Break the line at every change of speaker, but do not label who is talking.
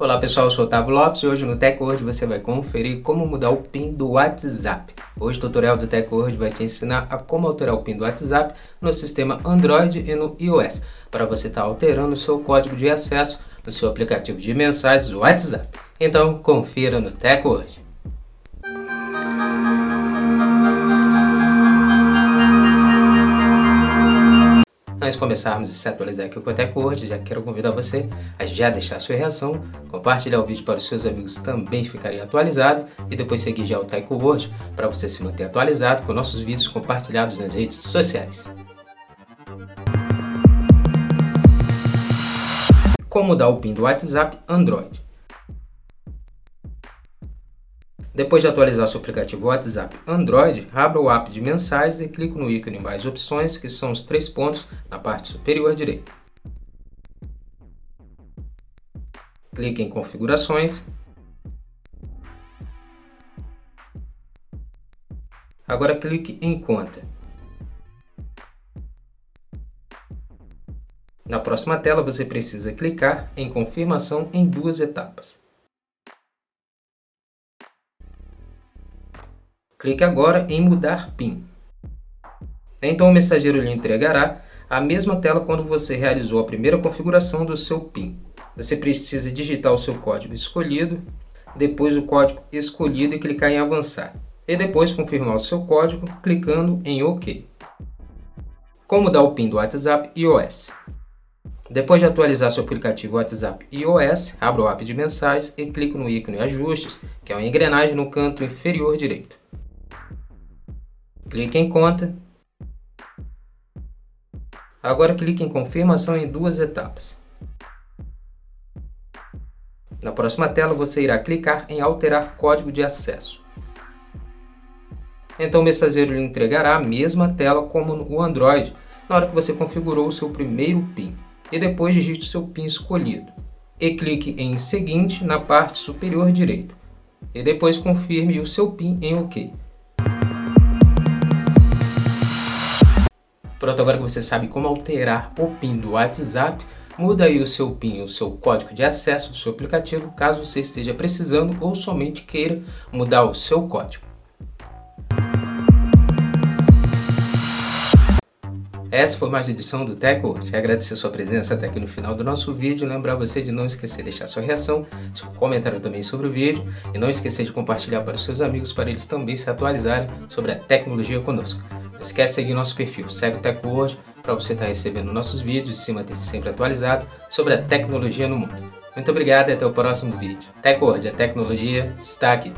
Olá pessoal, eu sou Otávio Lopes e hoje no TechWord você vai conferir como mudar o PIN do WhatsApp. Hoje o tutorial do TechWord vai te ensinar a como alterar o PIN do WhatsApp no sistema Android e no iOS, para você estar tá alterando o seu código de acesso no seu aplicativo de mensagens WhatsApp. Então confira no TechWord. De começarmos a se atualizar aqui o TechWord, já quero convidar você a já deixar sua reação, compartilhar o vídeo para os seus amigos também ficarem atualizados e depois seguir já o TechWord para você se manter atualizado com nossos vídeos compartilhados nas redes sociais. Como mudar o PIN do WhatsApp Android? Depois de atualizar seu aplicativo WhatsApp Android, abra o app de mensagens e clique no ícone Mais Opções, que são os três pontos na parte superior direita. Clique em Configurações. Agora clique em Conta. Na próxima tela você precisa clicar em Confirmação em duas etapas. Clique agora em Mudar PIN. Então o mensageiro lhe entregará a mesma tela quando você realizou a primeira configuração do seu PIN. Você precisa digitar o seu código escolhido, depois o código escolhido e clicar em Avançar. E depois confirmar o seu código clicando em OK. Como mudar o PIN do WhatsApp iOS? Depois de atualizar seu aplicativo WhatsApp iOS, abra o app de mensagens e clique no ícone Ajustes, que é uma engrenagem no canto inferior direito. Clique em Conta. Agora clique em Confirmação em duas etapas. Na próxima tela você irá clicar em Alterar código de acesso. Então o mensageiro lhe entregará a mesma tela como no Android na hora que você configurou o seu primeiro PIN e depois digite o seu PIN escolhido. E clique em Seguinte na parte superior direita. E depois confirme o seu PIN em OK. Pronto, agora que você sabe como alterar o PIN do WhatsApp, muda aí o seu PIN, o seu código de acesso do seu aplicativo, caso você esteja precisando ou somente queira mudar o seu código. Essa foi mais uma edição do. Quero agradecer sua presença até aqui no final do nosso vídeo. Lembrar você de não esquecer de deixar sua reação, seu comentário também sobre o vídeo e não esquecer de compartilhar para os seus amigos para eles também se atualizarem sobre a tecnologia conosco. Não esquece de seguir nosso perfil, segue o Teco hoje para você estar recebendo nossos vídeos e se manter sempre atualizado sobre a tecnologia no mundo. Muito obrigado e até o próximo vídeo. TecWord, a tecnologia está aqui.